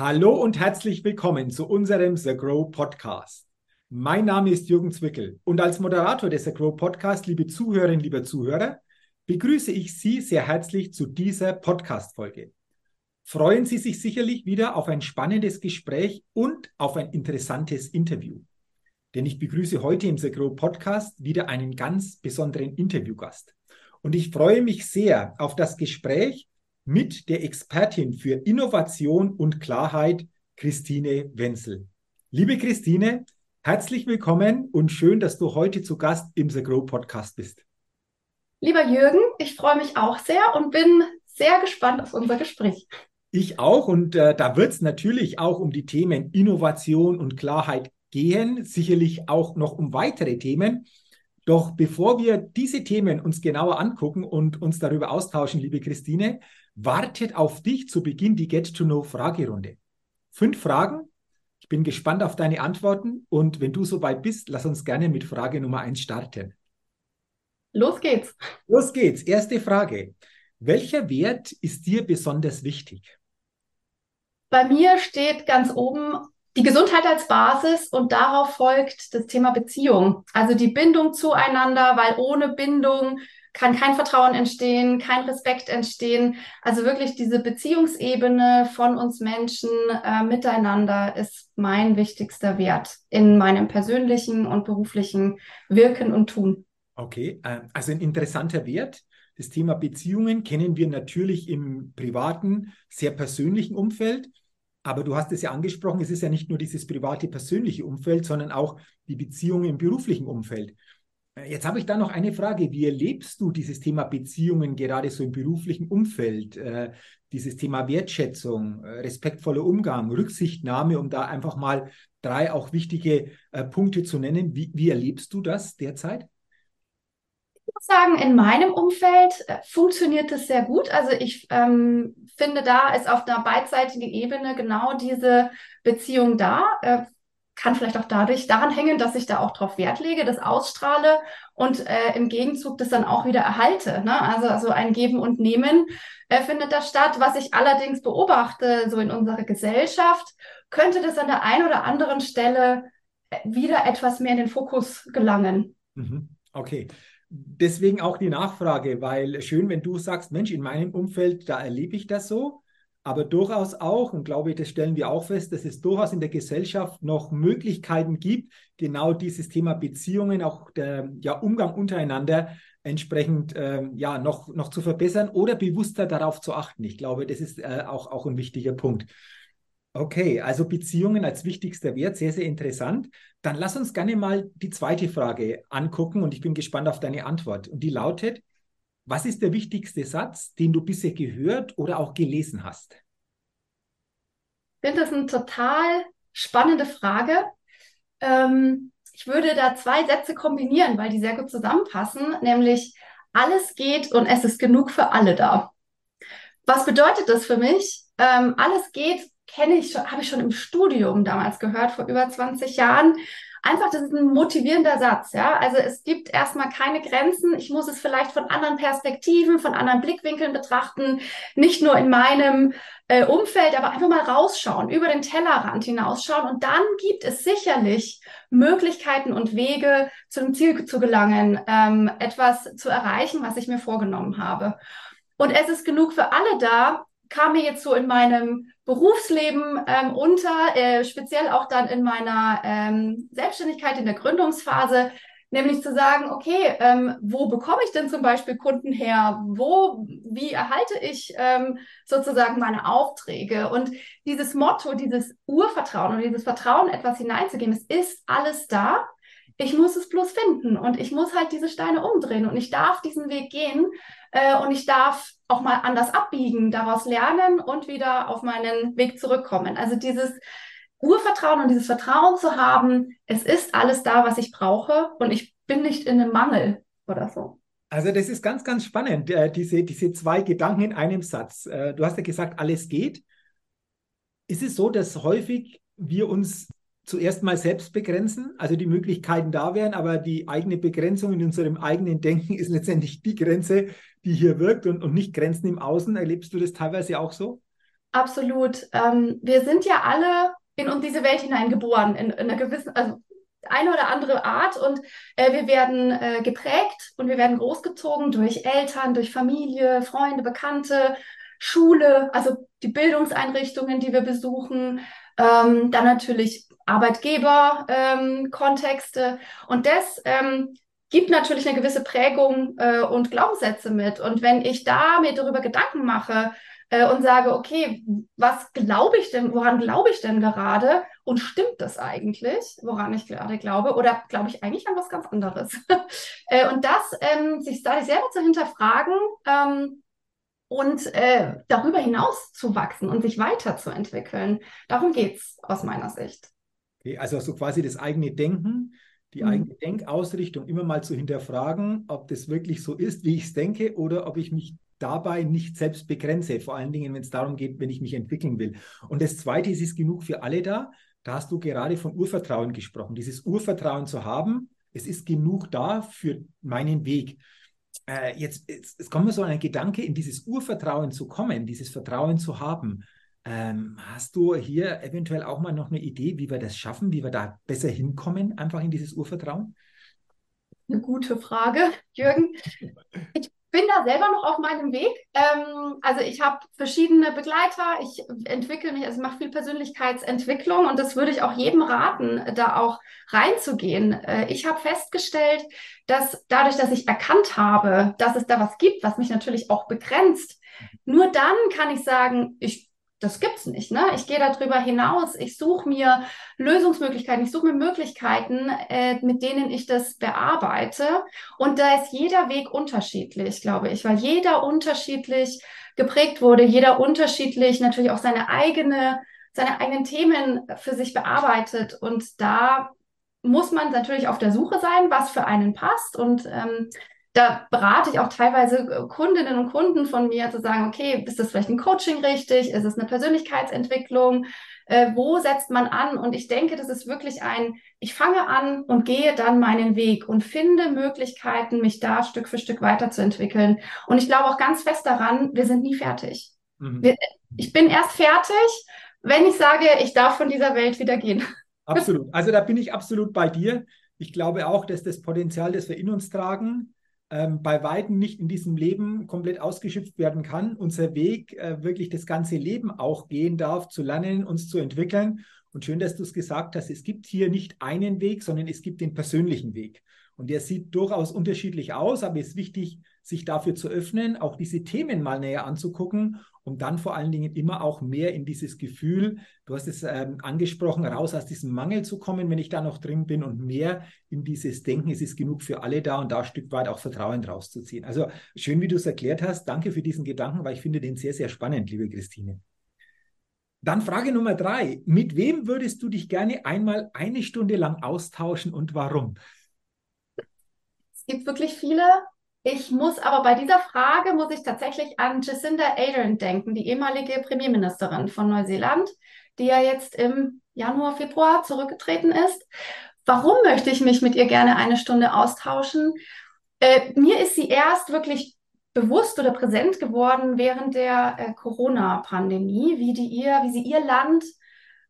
Hallo und herzlich willkommen zu unserem The Grow Podcast. Mein Name ist Jürgen Zwickel und als Moderator des The Grow Podcast, liebe Zuhörerinnen, lieber Zuhörer, begrüße ich Sie sehr herzlich zu dieser Podcast-Folge. Freuen Sie sich sicherlich wieder auf ein spannendes Gespräch und auf ein interessantes Interview. Denn ich begrüße heute im The Grow Podcast wieder einen ganz besonderen Interviewgast. Und ich freue mich sehr auf das Gespräch mit der Expertin für Innovation und Klarheit, Christine Wenzel. Liebe Christine, herzlich willkommen und schön, dass du heute zu Gast im The Grow Podcast bist. Lieber Jürgen, ich freue mich auch sehr und bin sehr gespannt auf unser Gespräch. Ich auch und äh, da wird es natürlich auch um die Themen Innovation und Klarheit gehen, sicherlich auch noch um weitere Themen. Doch bevor wir diese Themen uns genauer angucken und uns darüber austauschen, liebe Christine, wartet auf dich zu Beginn die Get-to-Know-Fragerunde. Fünf Fragen. Ich bin gespannt auf deine Antworten und wenn du soweit bist, lass uns gerne mit Frage Nummer eins starten. Los geht's. Los geht's. Erste Frage. Welcher Wert ist dir besonders wichtig? Bei mir steht ganz oben die Gesundheit als Basis und darauf folgt das Thema Beziehung. Also die Bindung zueinander, weil ohne Bindung kann kein Vertrauen entstehen, kein Respekt entstehen. Also wirklich diese Beziehungsebene von uns Menschen äh, miteinander ist mein wichtigster Wert in meinem persönlichen und beruflichen Wirken und Tun. Okay, äh, also ein interessanter Wert. Das Thema Beziehungen kennen wir natürlich im privaten, sehr persönlichen Umfeld. Aber du hast es ja angesprochen, es ist ja nicht nur dieses private, persönliche Umfeld, sondern auch die Beziehungen im beruflichen Umfeld. Jetzt habe ich da noch eine Frage. Wie erlebst du dieses Thema Beziehungen gerade so im beruflichen Umfeld? Äh, dieses Thema Wertschätzung, äh, respektvoller Umgang, Rücksichtnahme, um da einfach mal drei auch wichtige äh, Punkte zu nennen. Wie, wie erlebst du das derzeit? Ich muss sagen, in meinem Umfeld funktioniert das sehr gut. Also ich ähm, finde, da ist auf einer beidseitigen Ebene genau diese Beziehung da. Äh, kann vielleicht auch dadurch daran hängen, dass ich da auch drauf Wert lege, das ausstrahle und äh, im Gegenzug das dann auch wieder erhalte. Ne? Also, also ein Geben und Nehmen äh, findet da statt. Was ich allerdings beobachte, so in unserer Gesellschaft, könnte das an der einen oder anderen Stelle äh, wieder etwas mehr in den Fokus gelangen. Mhm. Okay. Deswegen auch die Nachfrage, weil schön, wenn du sagst, Mensch, in meinem Umfeld, da erlebe ich das so aber durchaus auch, und glaube ich, das stellen wir auch fest, dass es durchaus in der Gesellschaft noch Möglichkeiten gibt, genau dieses Thema Beziehungen, auch der ja, Umgang untereinander entsprechend ähm, ja, noch, noch zu verbessern oder bewusster darauf zu achten. Ich glaube, das ist äh, auch, auch ein wichtiger Punkt. Okay, also Beziehungen als wichtigster Wert, sehr, sehr interessant. Dann lass uns gerne mal die zweite Frage angucken und ich bin gespannt auf deine Antwort. Und die lautet, was ist der wichtigste Satz, den du bisher gehört oder auch gelesen hast? Ich finde das eine total spannende Frage. Ähm, ich würde da zwei Sätze kombinieren, weil die sehr gut zusammenpassen, nämlich alles geht und es ist genug für alle da. Was bedeutet das für mich? Ähm, alles geht kenne ich habe ich schon im Studium damals gehört, vor über 20 Jahren einfach, das ist ein motivierender Satz, ja. Also es gibt erstmal keine Grenzen. Ich muss es vielleicht von anderen Perspektiven, von anderen Blickwinkeln betrachten, nicht nur in meinem äh, Umfeld, aber einfach mal rausschauen, über den Tellerrand hinausschauen. Und dann gibt es sicherlich Möglichkeiten und Wege, zum Ziel zu gelangen, ähm, etwas zu erreichen, was ich mir vorgenommen habe. Und es ist genug für alle da, kam mir jetzt so in meinem Berufsleben ähm, unter, äh, speziell auch dann in meiner ähm, Selbstständigkeit in der Gründungsphase, nämlich zu sagen, okay, ähm, wo bekomme ich denn zum Beispiel Kunden her? Wo, wie erhalte ich ähm, sozusagen meine Aufträge? Und dieses Motto, dieses Urvertrauen und dieses Vertrauen, etwas hineinzugeben, es ist alles da. Ich muss es bloß finden und ich muss halt diese Steine umdrehen und ich darf diesen Weg gehen äh, und ich darf auch mal anders abbiegen, daraus lernen und wieder auf meinen Weg zurückkommen. Also dieses Urvertrauen und dieses Vertrauen zu haben, es ist alles da, was ich brauche und ich bin nicht in einem Mangel oder so. Also das ist ganz, ganz spannend, äh, diese, diese zwei Gedanken in einem Satz. Äh, du hast ja gesagt, alles geht. Ist es so, dass häufig wir uns zuerst mal selbst begrenzen, also die Möglichkeiten da wären, aber die eigene Begrenzung in unserem eigenen Denken ist letztendlich die Grenze, die hier wirkt und, und nicht Grenzen im Außen. Erlebst du das teilweise auch so? absolut. Ähm, wir sind ja alle in diese Welt hineingeboren, in, in einer gewissen, also eine oder andere Art und äh, wir werden äh, geprägt und wir werden großgezogen durch Eltern, durch Familie, Freunde, Bekannte, Schule, also die Bildungseinrichtungen, die wir besuchen, ähm, dann natürlich Arbeitgeber, ähm, und das ähm, gibt natürlich eine gewisse Prägung äh, und Glaubenssätze mit. Und wenn ich da mir darüber Gedanken mache, äh, und sage, okay, was glaube ich denn, woran glaube ich denn gerade? Und stimmt das eigentlich, woran ich gerade glaube? Oder glaube ich eigentlich an was ganz anderes? äh, und das, ähm, sich da selber zu hinterfragen, ähm, und äh, darüber hinaus zu wachsen und sich weiterzuentwickeln. Darum geht es aus meiner Sicht. Okay, also so quasi das eigene Denken, die mhm. eigene Denkausrichtung immer mal zu hinterfragen, ob das wirklich so ist, wie ich es denke, oder ob ich mich dabei nicht selbst begrenze, vor allen Dingen, wenn es darum geht, wenn ich mich entwickeln will. Und das Zweite ist, es ist genug für alle da. Da hast du gerade von Urvertrauen gesprochen. Dieses Urvertrauen zu haben, es ist genug da für meinen Weg. Äh, jetzt, jetzt, jetzt kommt mir so ein Gedanke, in dieses Urvertrauen zu kommen, dieses Vertrauen zu haben. Ähm, hast du hier eventuell auch mal noch eine Idee, wie wir das schaffen, wie wir da besser hinkommen, einfach in dieses Urvertrauen? Eine gute Frage, Jürgen. Ich bin da selber noch auf meinem Weg. Ähm, also ich habe verschiedene Begleiter, ich entwickle mich, also mache viel Persönlichkeitsentwicklung und das würde ich auch jedem raten, da auch reinzugehen. Äh, ich habe festgestellt, dass dadurch, dass ich erkannt habe, dass es da was gibt, was mich natürlich auch begrenzt, nur dann kann ich sagen, ich das gibt's nicht. Ne? Ich gehe darüber hinaus. Ich suche mir Lösungsmöglichkeiten. Ich suche mir Möglichkeiten, äh, mit denen ich das bearbeite. Und da ist jeder Weg unterschiedlich, glaube ich, weil jeder unterschiedlich geprägt wurde, jeder unterschiedlich natürlich auch seine eigene, seine eigenen Themen für sich bearbeitet. Und da muss man natürlich auf der Suche sein, was für einen passt. Und ähm, da berate ich auch teilweise äh, Kundinnen und Kunden von mir zu sagen, okay, ist das vielleicht ein Coaching richtig? Ist es eine Persönlichkeitsentwicklung? Äh, wo setzt man an? Und ich denke, das ist wirklich ein, ich fange an und gehe dann meinen Weg und finde Möglichkeiten, mich da Stück für Stück weiterzuentwickeln. Und ich glaube auch ganz fest daran, wir sind nie fertig. Mhm. Wir, ich bin erst fertig, wenn ich sage, ich darf von dieser Welt wieder gehen. Absolut. Also da bin ich absolut bei dir. Ich glaube auch, dass das Potenzial, das wir in uns tragen, ähm, bei Weitem nicht in diesem Leben komplett ausgeschöpft werden kann. Unser Weg äh, wirklich das ganze Leben auch gehen darf, zu lernen, uns zu entwickeln. Und schön, dass du es gesagt hast, es gibt hier nicht einen Weg, sondern es gibt den persönlichen Weg. Und der sieht durchaus unterschiedlich aus, aber es ist wichtig, sich dafür zu öffnen, auch diese Themen mal näher anzugucken, um dann vor allen Dingen immer auch mehr in dieses Gefühl, du hast es ähm, angesprochen, raus aus diesem Mangel zu kommen, wenn ich da noch drin bin und mehr in dieses Denken, es ist genug für alle da und da ein Stück weit auch Vertrauen draus zu ziehen. Also schön, wie du es erklärt hast. Danke für diesen Gedanken, weil ich finde den sehr, sehr spannend, liebe Christine. Dann Frage Nummer drei. Mit wem würdest du dich gerne einmal eine Stunde lang austauschen und warum? gibt wirklich viele. Ich muss aber bei dieser Frage, muss ich tatsächlich an Jacinda Ardern denken, die ehemalige Premierministerin von Neuseeland, die ja jetzt im Januar, Februar zurückgetreten ist. Warum möchte ich mich mit ihr gerne eine Stunde austauschen? Äh, mir ist sie erst wirklich bewusst oder präsent geworden während der äh, Corona-Pandemie, wie die ihr, wie sie ihr Land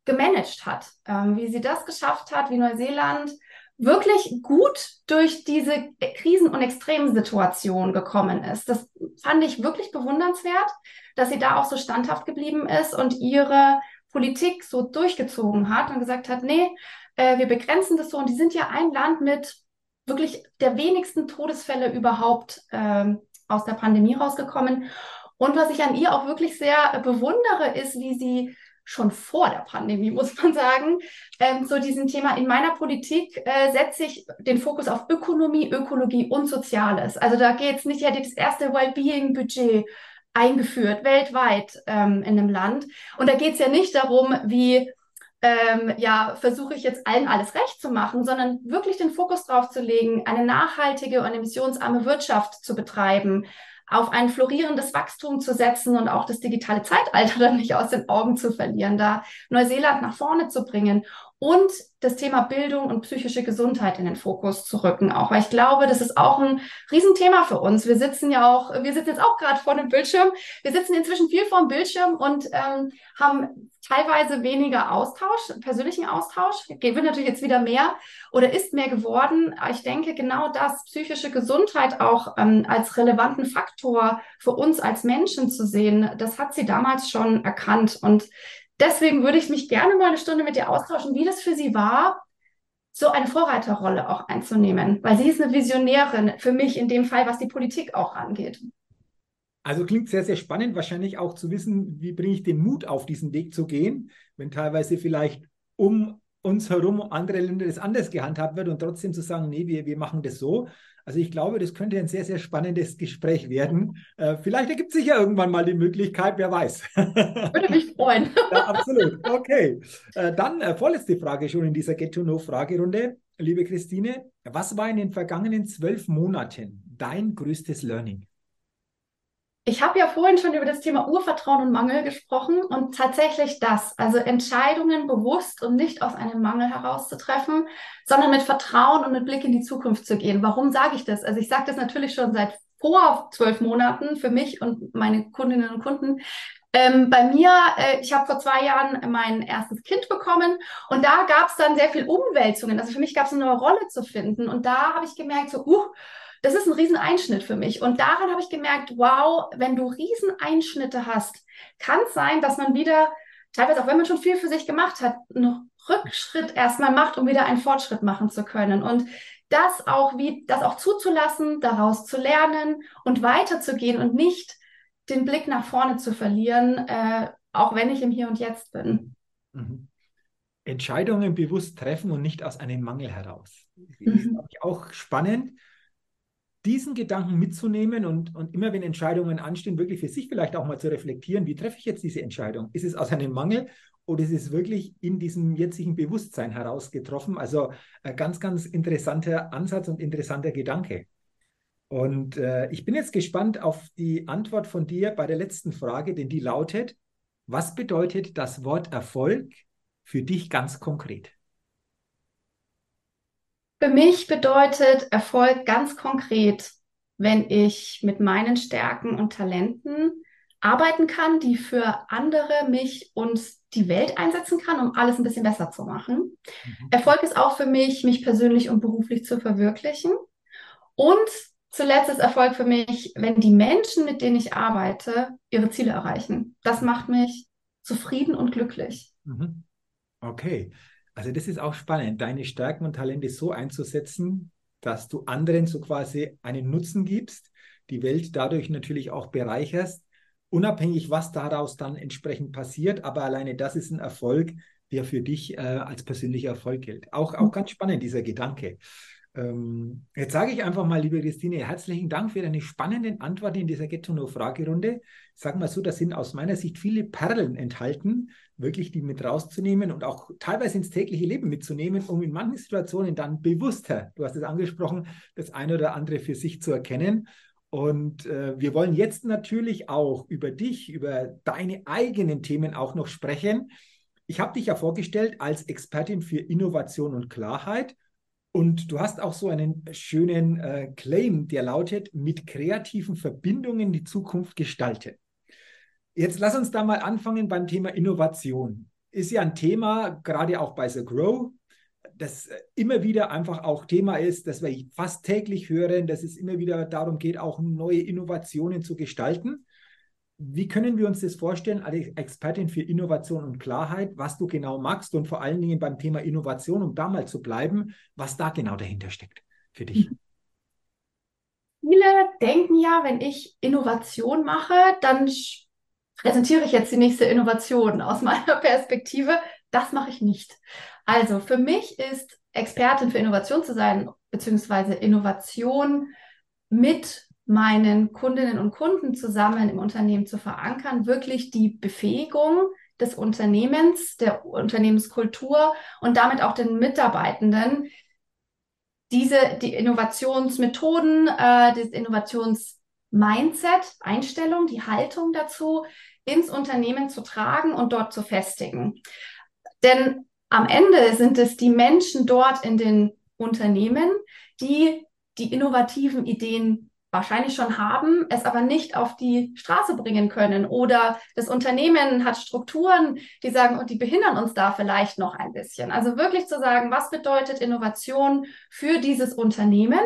gemanagt hat, ähm, wie sie das geschafft hat, wie Neuseeland wirklich gut durch diese Krisen- und Extremsituation gekommen ist. Das fand ich wirklich bewundernswert, dass sie da auch so standhaft geblieben ist und ihre Politik so durchgezogen hat und gesagt hat, nee, äh, wir begrenzen das so. Und die sind ja ein Land mit wirklich der wenigsten Todesfälle überhaupt äh, aus der Pandemie rausgekommen. Und was ich an ihr auch wirklich sehr bewundere, ist, wie sie schon vor der Pandemie, muss man sagen, ähm, so diesem Thema. In meiner Politik äh, setze ich den Fokus auf Ökonomie, Ökologie und Soziales. Also da geht es nicht, ja, das erste Wellbeing-Budget eingeführt, weltweit ähm, in einem Land. Und da geht es ja nicht darum, wie ähm, ja, versuche ich jetzt allen alles recht zu machen, sondern wirklich den Fokus drauf zu legen, eine nachhaltige und emissionsarme Wirtschaft zu betreiben, auf ein florierendes Wachstum zu setzen und auch das digitale Zeitalter dann nicht aus den Augen zu verlieren, da Neuseeland nach vorne zu bringen und das Thema Bildung und psychische Gesundheit in den Fokus zu rücken auch, weil ich glaube, das ist auch ein Riesenthema für uns. Wir sitzen ja auch, wir sitzen jetzt auch gerade vor dem Bildschirm. Wir sitzen inzwischen viel vor dem Bildschirm und ähm, haben teilweise weniger Austausch, persönlichen Austausch. Wird natürlich jetzt wieder mehr oder ist mehr geworden. Ich denke, genau das, psychische Gesundheit auch ähm, als relevanten Faktor für uns als Menschen zu sehen, das hat sie damals schon erkannt und deswegen würde ich mich gerne mal eine Stunde mit dir austauschen, wie das für sie war, so eine Vorreiterrolle auch einzunehmen, weil sie ist eine Visionärin für mich in dem Fall, was die Politik auch angeht. Also klingt sehr, sehr spannend, wahrscheinlich auch zu wissen, wie bringe ich den Mut auf, diesen Weg zu gehen, wenn teilweise vielleicht um uns herum andere Länder das anders gehandhabt wird und trotzdem zu sagen, nee, wir, wir machen das so. Also ich glaube, das könnte ein sehr, sehr spannendes Gespräch werden. Äh, vielleicht ergibt sich ja irgendwann mal die Möglichkeit, wer weiß. Würde mich freuen. ja, absolut. Okay. Äh, dann äh, vorletzte Frage schon in dieser Get-to-Know-Fragerunde. Liebe Christine, was war in den vergangenen zwölf Monaten dein größtes Learning? Ich habe ja vorhin schon über das Thema Urvertrauen und Mangel gesprochen und tatsächlich das, also Entscheidungen bewusst und nicht aus einem Mangel herauszutreffen, sondern mit Vertrauen und mit Blick in die Zukunft zu gehen. Warum sage ich das? Also ich sage das natürlich schon seit vor zwölf Monaten für mich und meine Kundinnen und Kunden. Ähm, bei mir, äh, ich habe vor zwei Jahren mein erstes Kind bekommen und da gab es dann sehr viel Umwälzungen. Also für mich gab es eine neue Rolle zu finden und da habe ich gemerkt, so, uh, das ist ein Rieseneinschnitt für mich. Und daran habe ich gemerkt, wow, wenn du Rieseneinschnitte hast, kann es sein, dass man wieder, teilweise auch wenn man schon viel für sich gemacht hat, einen Rückschritt erstmal macht, um wieder einen Fortschritt machen zu können. Und das auch wie, das auch zuzulassen, daraus zu lernen und weiterzugehen und nicht den Blick nach vorne zu verlieren, äh, auch wenn ich im Hier und Jetzt bin. Mhm. Entscheidungen bewusst treffen und nicht aus einem Mangel heraus. Das ist mhm. auch spannend diesen Gedanken mitzunehmen und, und immer, wenn Entscheidungen anstehen, wirklich für sich vielleicht auch mal zu reflektieren, wie treffe ich jetzt diese Entscheidung? Ist es aus einem Mangel oder ist es wirklich in diesem jetzigen Bewusstsein heraus getroffen? Also ein ganz, ganz interessanter Ansatz und interessanter Gedanke. Und äh, ich bin jetzt gespannt auf die Antwort von dir bei der letzten Frage, denn die lautet, was bedeutet das Wort Erfolg für dich ganz konkret? Für mich bedeutet Erfolg ganz konkret, wenn ich mit meinen Stärken und Talenten arbeiten kann, die für andere, mich und die Welt einsetzen kann, um alles ein bisschen besser zu machen. Mhm. Erfolg ist auch für mich, mich persönlich und beruflich zu verwirklichen. Und zuletzt ist Erfolg für mich, wenn die Menschen, mit denen ich arbeite, ihre Ziele erreichen. Das macht mich zufrieden und glücklich. Mhm. Okay. Also das ist auch spannend, deine Stärken und Talente so einzusetzen, dass du anderen so quasi einen Nutzen gibst, die Welt dadurch natürlich auch bereicherst, unabhängig, was daraus dann entsprechend passiert. Aber alleine das ist ein Erfolg, der für dich äh, als persönlicher Erfolg gilt. Auch, auch ganz spannend, dieser Gedanke. Ähm, jetzt sage ich einfach mal, liebe Christine, herzlichen Dank für deine spannenden Antworten in dieser Get to Know Fragerunde. Ich sage mal so, da sind aus meiner Sicht viele Perlen enthalten, wirklich die mit rauszunehmen und auch teilweise ins tägliche Leben mitzunehmen, um in manchen Situationen dann bewusster, du hast es angesprochen, das eine oder andere für sich zu erkennen. Und äh, wir wollen jetzt natürlich auch über dich, über deine eigenen Themen auch noch sprechen. Ich habe dich ja vorgestellt als Expertin für Innovation und Klarheit. Und du hast auch so einen schönen äh, Claim, der lautet, mit kreativen Verbindungen die Zukunft gestalten. Jetzt lass uns da mal anfangen beim Thema Innovation. Ist ja ein Thema, gerade auch bei The Grow, das äh, immer wieder einfach auch Thema ist, das wir fast täglich hören, dass es immer wieder darum geht, auch neue Innovationen zu gestalten. Wie können wir uns das vorstellen, als Expertin für Innovation und Klarheit, was du genau magst und vor allen Dingen beim Thema Innovation, um da mal zu bleiben, was da genau dahinter steckt für dich? Viele denken ja, wenn ich Innovation mache, dann präsentiere ich jetzt die nächste Innovation aus meiner Perspektive. Das mache ich nicht. Also für mich ist Expertin für Innovation zu sein, beziehungsweise Innovation mit meinen Kundinnen und Kunden zusammen im Unternehmen zu verankern, wirklich die Befähigung des Unternehmens, der Unternehmenskultur und damit auch den Mitarbeitenden, diese, die Innovationsmethoden, äh, das Innovationsmindset, Einstellung, die Haltung dazu ins Unternehmen zu tragen und dort zu festigen. Denn am Ende sind es die Menschen dort in den Unternehmen, die die innovativen Ideen wahrscheinlich schon haben, es aber nicht auf die Straße bringen können. Oder das Unternehmen hat Strukturen, die sagen, und die behindern uns da vielleicht noch ein bisschen. Also wirklich zu sagen, was bedeutet Innovation für dieses Unternehmen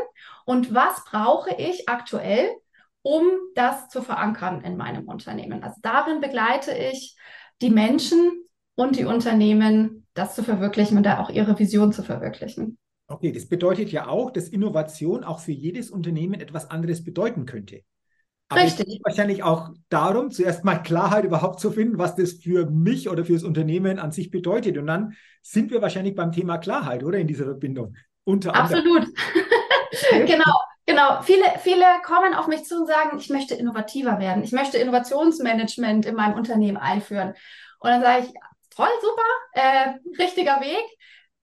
und was brauche ich aktuell, um das zu verankern in meinem Unternehmen. Also darin begleite ich die Menschen und die Unternehmen, das zu verwirklichen und da auch ihre Vision zu verwirklichen. Okay, das bedeutet ja auch, dass Innovation auch für jedes Unternehmen etwas anderes bedeuten könnte. Aber Richtig. es geht wahrscheinlich auch darum, zuerst mal Klarheit überhaupt zu finden, was das für mich oder für das Unternehmen an sich bedeutet. Und dann sind wir wahrscheinlich beim Thema Klarheit, oder in dieser Verbindung. Unter Absolut. genau. Genau, viele, viele kommen auf mich zu und sagen, ich möchte innovativer werden, ich möchte Innovationsmanagement in meinem Unternehmen einführen. Und dann sage ich, toll, super, äh, richtiger Weg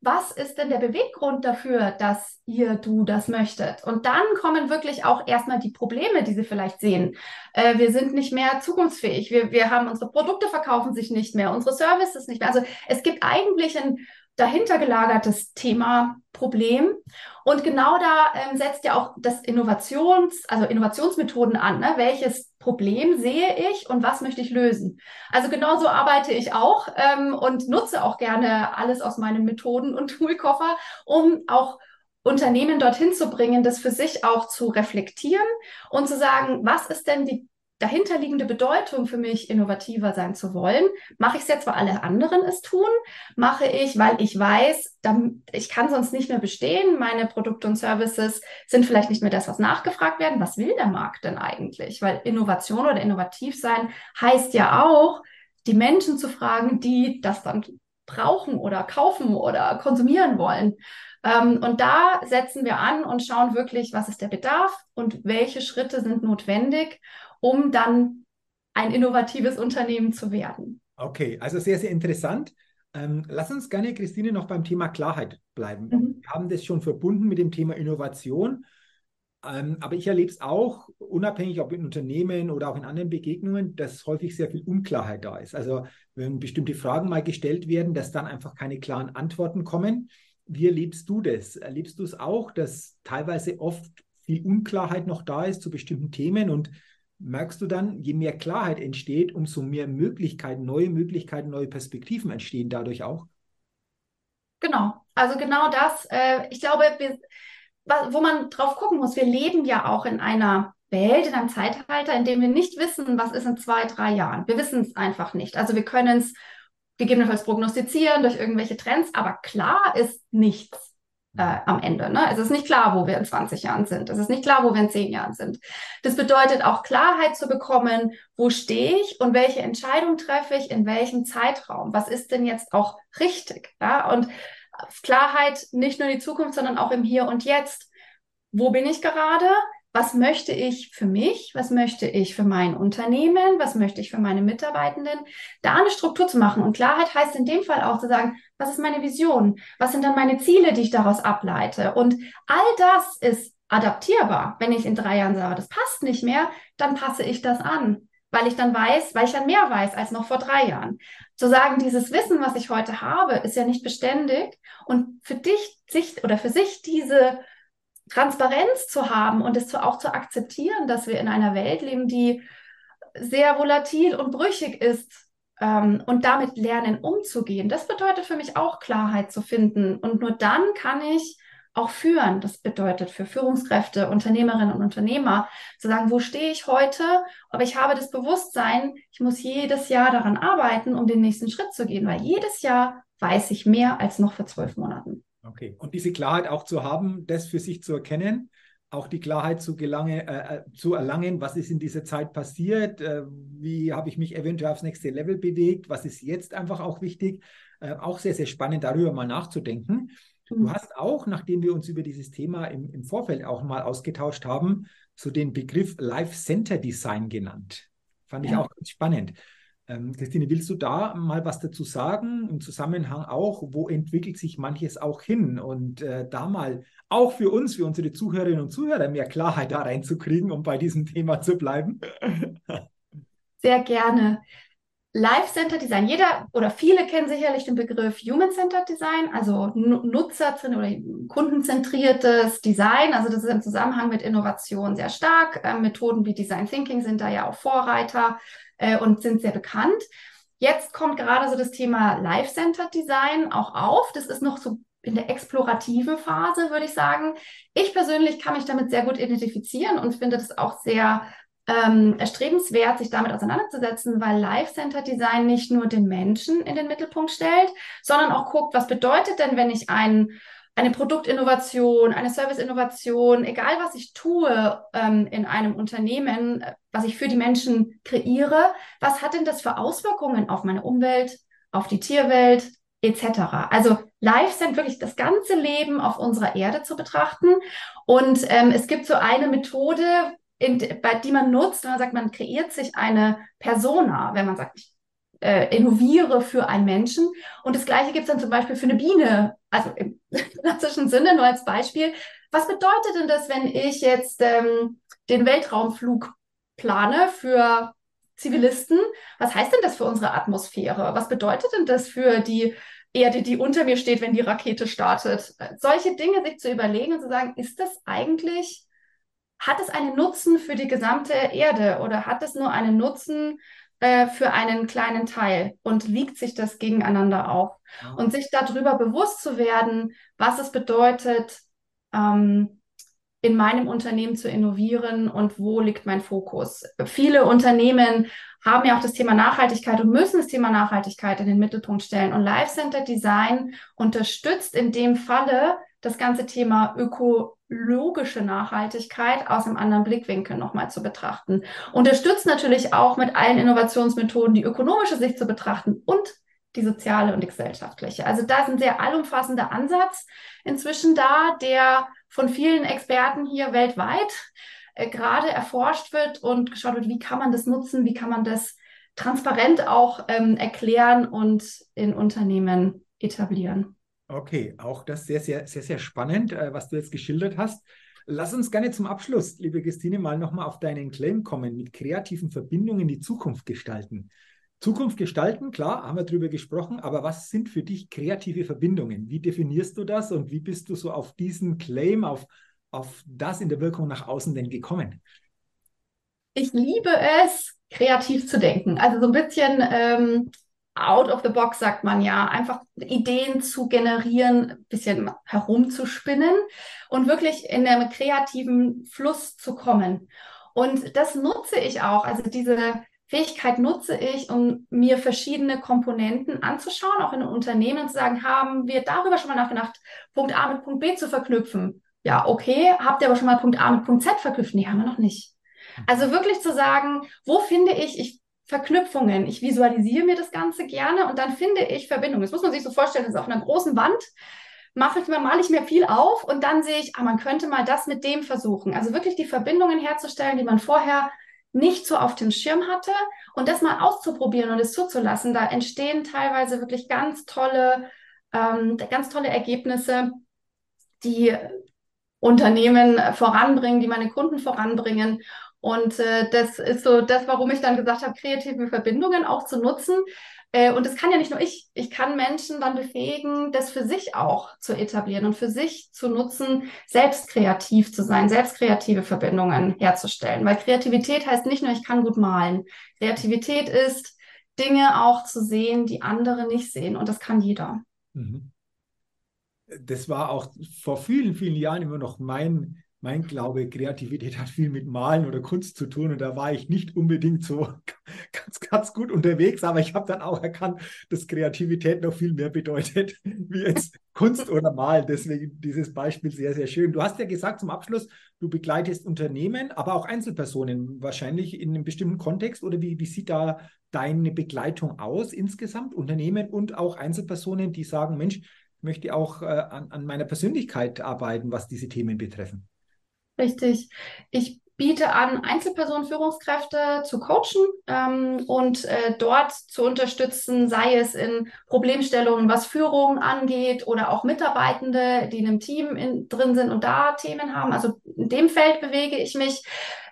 was ist denn der Beweggrund dafür, dass ihr, du das möchtet? Und dann kommen wirklich auch erstmal die Probleme, die sie vielleicht sehen. Äh, wir sind nicht mehr zukunftsfähig. Wir, wir haben unsere Produkte verkaufen sich nicht mehr, unsere Services nicht mehr. Also es gibt eigentlich ein dahinter gelagertes Thema, Problem. Und genau da ähm, setzt ja auch das Innovations, also Innovationsmethoden an. Ne? Welches Problem sehe ich und was möchte ich lösen? Also genauso arbeite ich auch ähm, und nutze auch gerne alles aus meinen Methoden und Toolkoffer, um auch Unternehmen dorthin zu bringen, das für sich auch zu reflektieren und zu sagen, was ist denn die dahinterliegende Bedeutung für mich, innovativer sein zu wollen. Mache ich es jetzt, weil alle anderen es tun? Mache ich, weil ich weiß, ich kann sonst nicht mehr bestehen. Meine Produkte und Services sind vielleicht nicht mehr das, was nachgefragt werden. Was will der Markt denn eigentlich? Weil Innovation oder innovativ sein heißt ja auch, die Menschen zu fragen, die das dann brauchen oder kaufen oder konsumieren wollen. Ähm, und da setzen wir an und schauen wirklich, was ist der Bedarf und welche Schritte sind notwendig, um dann ein innovatives Unternehmen zu werden. Okay, also sehr, sehr interessant. Ähm, lass uns gerne, Christine, noch beim Thema Klarheit bleiben. Mhm. Wir haben das schon verbunden mit dem Thema Innovation. Ähm, aber ich erlebe es auch, unabhängig ob in Unternehmen oder auch in anderen Begegnungen, dass häufig sehr viel Unklarheit da ist. Also wenn bestimmte Fragen mal gestellt werden, dass dann einfach keine klaren Antworten kommen. Wie erlebst du das? Erlebst du es auch, dass teilweise oft viel Unklarheit noch da ist zu bestimmten Themen und merkst du dann, je mehr Klarheit entsteht, umso mehr Möglichkeiten, neue Möglichkeiten, neue Perspektiven entstehen dadurch auch? Genau, also genau das. Äh, ich glaube, wir, wo man drauf gucken muss, wir leben ja auch in einer Welt, in einem Zeitalter, in dem wir nicht wissen, was ist in zwei, drei Jahren. Wir wissen es einfach nicht. Also wir können es gegebenenfalls prognostizieren durch irgendwelche Trends, aber klar ist nichts äh, am Ende. Ne? Es ist nicht klar, wo wir in 20 Jahren sind. Es ist nicht klar, wo wir in 10 Jahren sind. Das bedeutet auch Klarheit zu bekommen, wo stehe ich und welche Entscheidung treffe ich in welchem Zeitraum. Was ist denn jetzt auch richtig? Ja? Und Klarheit nicht nur in die Zukunft, sondern auch im Hier und Jetzt. Wo bin ich gerade? Was möchte ich für mich, was möchte ich für mein Unternehmen, was möchte ich für meine Mitarbeitenden, da eine Struktur zu machen. Und Klarheit heißt in dem Fall auch zu sagen, was ist meine Vision, was sind dann meine Ziele, die ich daraus ableite. Und all das ist adaptierbar. Wenn ich in drei Jahren sage, das passt nicht mehr, dann passe ich das an, weil ich dann weiß, weil ich dann mehr weiß als noch vor drei Jahren. Zu sagen, dieses Wissen, was ich heute habe, ist ja nicht beständig und für dich sich oder für sich diese Transparenz zu haben und es zu, auch zu akzeptieren, dass wir in einer Welt leben, die sehr volatil und brüchig ist ähm, und damit lernen umzugehen. Das bedeutet für mich auch Klarheit zu finden. Und nur dann kann ich auch führen. Das bedeutet für Führungskräfte, Unternehmerinnen und Unternehmer zu sagen, wo stehe ich heute? Aber ich habe das Bewusstsein, ich muss jedes Jahr daran arbeiten, um den nächsten Schritt zu gehen, weil jedes Jahr weiß ich mehr als noch vor zwölf Monaten. Okay. Und diese Klarheit auch zu haben, das für sich zu erkennen, auch die Klarheit zu, gelange, äh, äh, zu erlangen, was ist in dieser Zeit passiert, äh, wie habe ich mich eventuell aufs nächste Level bewegt, was ist jetzt einfach auch wichtig, äh, auch sehr, sehr spannend darüber mal nachzudenken. Mhm. Du hast auch, nachdem wir uns über dieses Thema im, im Vorfeld auch mal ausgetauscht haben, so den Begriff Life Center Design genannt. Fand ich ja. auch ganz spannend. Ähm, Christine, willst du da mal was dazu sagen? Im Zusammenhang auch, wo entwickelt sich manches auch hin? Und äh, da mal auch für uns, für unsere Zuhörerinnen und Zuhörer, mehr Klarheit da reinzukriegen, um bei diesem Thema zu bleiben. Sehr gerne. Life-Centered Design. Jeder oder viele kennen sicherlich den Begriff Human-Centered Design, also Nutzer- oder kundenzentriertes Design. Also das ist im Zusammenhang mit Innovation sehr stark. Äh, Methoden wie Design Thinking sind da ja auch Vorreiter äh, und sind sehr bekannt. Jetzt kommt gerade so das Thema Life-Centered Design auch auf. Das ist noch so in der explorativen Phase, würde ich sagen. Ich persönlich kann mich damit sehr gut identifizieren und finde das auch sehr ähm, erstrebenswert, sich damit auseinanderzusetzen, weil Life Center Design nicht nur den Menschen in den Mittelpunkt stellt, sondern auch guckt, was bedeutet denn, wenn ich ein, eine Produktinnovation, eine Serviceinnovation, egal was ich tue ähm, in einem Unternehmen, was ich für die Menschen kreiere, was hat denn das für Auswirkungen auf meine Umwelt, auf die Tierwelt, etc. Also live sind wirklich das ganze Leben auf unserer Erde zu betrachten. Und ähm, es gibt so eine Methode, in, bei, die man nutzt, wenn man sagt, man kreiert sich eine Persona, wenn man sagt, ich äh, innoviere für einen Menschen. Und das Gleiche gibt es dann zum Beispiel für eine Biene, also im klassischen Sinne, nur als Beispiel. Was bedeutet denn das, wenn ich jetzt ähm, den Weltraumflug plane für Zivilisten? Was heißt denn das für unsere Atmosphäre? Was bedeutet denn das für die Erde, die unter mir steht, wenn die Rakete startet? Solche Dinge sich zu überlegen und zu sagen, ist das eigentlich hat es einen Nutzen für die gesamte Erde oder hat es nur einen Nutzen äh, für einen kleinen Teil und wiegt sich das gegeneinander auf? Ja. Und sich darüber bewusst zu werden, was es bedeutet, ähm, in meinem Unternehmen zu innovieren und wo liegt mein Fokus. Viele Unternehmen haben ja auch das Thema Nachhaltigkeit und müssen das Thema Nachhaltigkeit in den Mittelpunkt stellen. Und Life Center Design unterstützt in dem Falle das ganze Thema ökologische Nachhaltigkeit aus einem anderen Blickwinkel nochmal zu betrachten. Unterstützt natürlich auch mit allen Innovationsmethoden die ökonomische Sicht zu betrachten und die soziale und die gesellschaftliche. Also da ist ein sehr allumfassender Ansatz inzwischen da, der von vielen Experten hier weltweit äh, gerade erforscht wird und geschaut wird, wie kann man das nutzen, wie kann man das transparent auch ähm, erklären und in Unternehmen etablieren. Okay, auch das sehr, sehr, sehr, sehr spannend, äh, was du jetzt geschildert hast. Lass uns gerne zum Abschluss, liebe Christine, mal nochmal auf deinen Claim kommen, mit kreativen Verbindungen die Zukunft gestalten. Zukunft gestalten, klar, haben wir drüber gesprochen, aber was sind für dich kreative Verbindungen? Wie definierst du das und wie bist du so auf diesen Claim, auf, auf das in der Wirkung nach außen denn gekommen? Ich liebe es, kreativ zu denken. Also so ein bisschen ähm, out of the box, sagt man ja, einfach Ideen zu generieren, ein bisschen herumzuspinnen und wirklich in einem kreativen Fluss zu kommen. Und das nutze ich auch. Also diese Fähigkeit nutze ich, um mir verschiedene Komponenten anzuschauen, auch in einem Unternehmen und zu sagen, haben wir darüber schon mal nachgedacht, Punkt A mit Punkt B zu verknüpfen? Ja, okay. Habt ihr aber schon mal Punkt A mit Punkt Z verknüpft? Nee, haben wir noch nicht. Also wirklich zu sagen, wo finde ich, ich Verknüpfungen. Ich visualisiere mir das Ganze gerne und dann finde ich Verbindungen. Das muss man sich so vorstellen, das ist auf einer großen Wand. Mache ich male ich mir viel auf und dann sehe ich, ah, man könnte mal das mit dem versuchen. Also wirklich die Verbindungen herzustellen, die man vorher nicht so auf dem Schirm hatte und das mal auszuprobieren und es zuzulassen. Da entstehen teilweise wirklich ganz tolle, ähm, ganz tolle Ergebnisse, die Unternehmen voranbringen, die meine Kunden voranbringen. Und äh, das ist so das, warum ich dann gesagt habe, kreative Verbindungen auch zu nutzen. Äh, und das kann ja nicht nur ich. Ich kann Menschen dann befähigen, das für sich auch zu etablieren und für sich zu nutzen, selbst kreativ zu sein, selbst kreative Verbindungen herzustellen. Weil Kreativität heißt nicht nur, ich kann gut malen. Kreativität ist, Dinge auch zu sehen, die andere nicht sehen. Und das kann jeder. Mhm. Das war auch vor vielen, vielen Jahren immer noch mein mein Glaube, Kreativität hat viel mit Malen oder Kunst zu tun und da war ich nicht unbedingt so ganz, ganz gut unterwegs, aber ich habe dann auch erkannt, dass Kreativität noch viel mehr bedeutet, wie jetzt Kunst oder Malen. Deswegen dieses Beispiel sehr, sehr schön. Du hast ja gesagt zum Abschluss, du begleitest Unternehmen, aber auch Einzelpersonen wahrscheinlich in einem bestimmten Kontext oder wie, wie sieht da deine Begleitung aus insgesamt? Unternehmen und auch Einzelpersonen, die sagen, Mensch, ich möchte auch äh, an, an meiner Persönlichkeit arbeiten, was diese Themen betreffen. Richtig. Ich biete an, Einzelpersonen-Führungskräfte zu coachen ähm, und äh, dort zu unterstützen, sei es in Problemstellungen, was Führung angeht oder auch Mitarbeitende, die in einem Team in, drin sind und da Themen haben. Also in dem Feld bewege ich mich.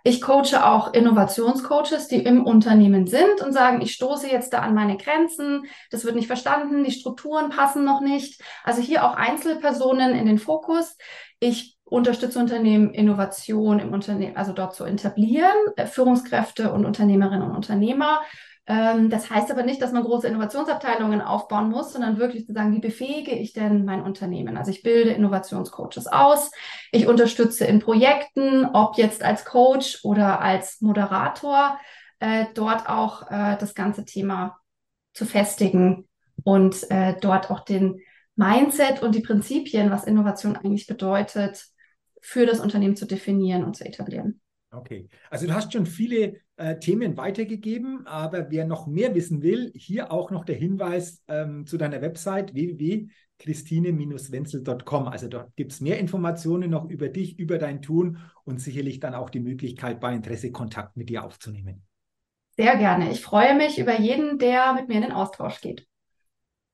Ich coache auch Innovationscoaches, die im Unternehmen sind und sagen, ich stoße jetzt da an meine Grenzen, das wird nicht verstanden, die Strukturen passen noch nicht. Also hier auch Einzelpersonen in den Fokus. Ich unterstütze Unternehmen, Innovation im Unternehmen, also dort zu etablieren, äh, Führungskräfte und Unternehmerinnen und Unternehmer. Ähm, das heißt aber nicht, dass man große Innovationsabteilungen aufbauen muss, sondern wirklich zu sagen, wie befähige ich denn mein Unternehmen? Also ich bilde Innovationscoaches aus, ich unterstütze in Projekten, ob jetzt als Coach oder als Moderator, äh, dort auch äh, das ganze Thema zu festigen und dort auch den Mindset und die Prinzipien, was Innovation eigentlich bedeutet, für das Unternehmen zu definieren und zu etablieren. Okay, also du hast schon viele äh, Themen weitergegeben, aber wer noch mehr wissen will, hier auch noch der Hinweis ähm, zu deiner Website www.christine-wenzel.com. Also dort gibt es mehr Informationen noch über dich, über dein Tun und sicherlich dann auch die Möglichkeit, bei Interesse Kontakt mit dir aufzunehmen. Sehr gerne. Ich freue mich über jeden, der mit mir in den Austausch geht.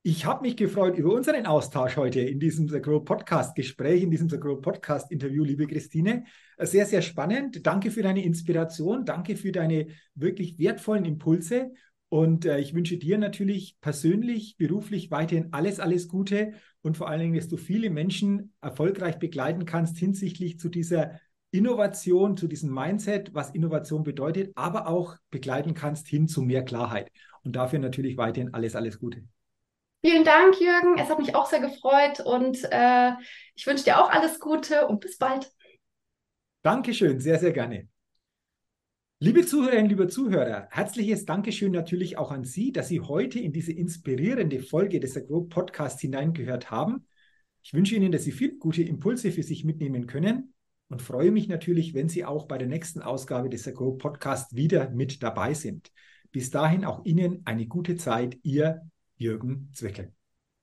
Ich habe mich gefreut über unseren Austausch heute in diesem The Grow Podcast Gespräch, in diesem The Grow Podcast Interview, liebe Christine. Sehr, sehr spannend. Danke für deine Inspiration. Danke für deine wirklich wertvollen Impulse. Und äh, ich wünsche dir natürlich persönlich, beruflich weiterhin alles, alles Gute und vor allen Dingen, dass du viele Menschen erfolgreich begleiten kannst hinsichtlich zu dieser Innovation, zu diesem Mindset, was Innovation bedeutet, aber auch begleiten kannst hin zu mehr Klarheit. Und dafür natürlich weiterhin alles, alles Gute. Vielen Dank, Jürgen. Es hat mich auch sehr gefreut und äh, ich wünsche dir auch alles Gute und bis bald. Dankeschön, sehr, sehr gerne. Liebe Zuhörerinnen, liebe Zuhörer, herzliches Dankeschön natürlich auch an Sie, dass Sie heute in diese inspirierende Folge des Agro Podcasts hineingehört haben. Ich wünsche Ihnen, dass Sie viele gute Impulse für sich mitnehmen können und freue mich natürlich, wenn Sie auch bei der nächsten Ausgabe des Agro Podcasts wieder mit dabei sind. Bis dahin auch Ihnen eine gute Zeit, Ihr Jürgen Zwickel.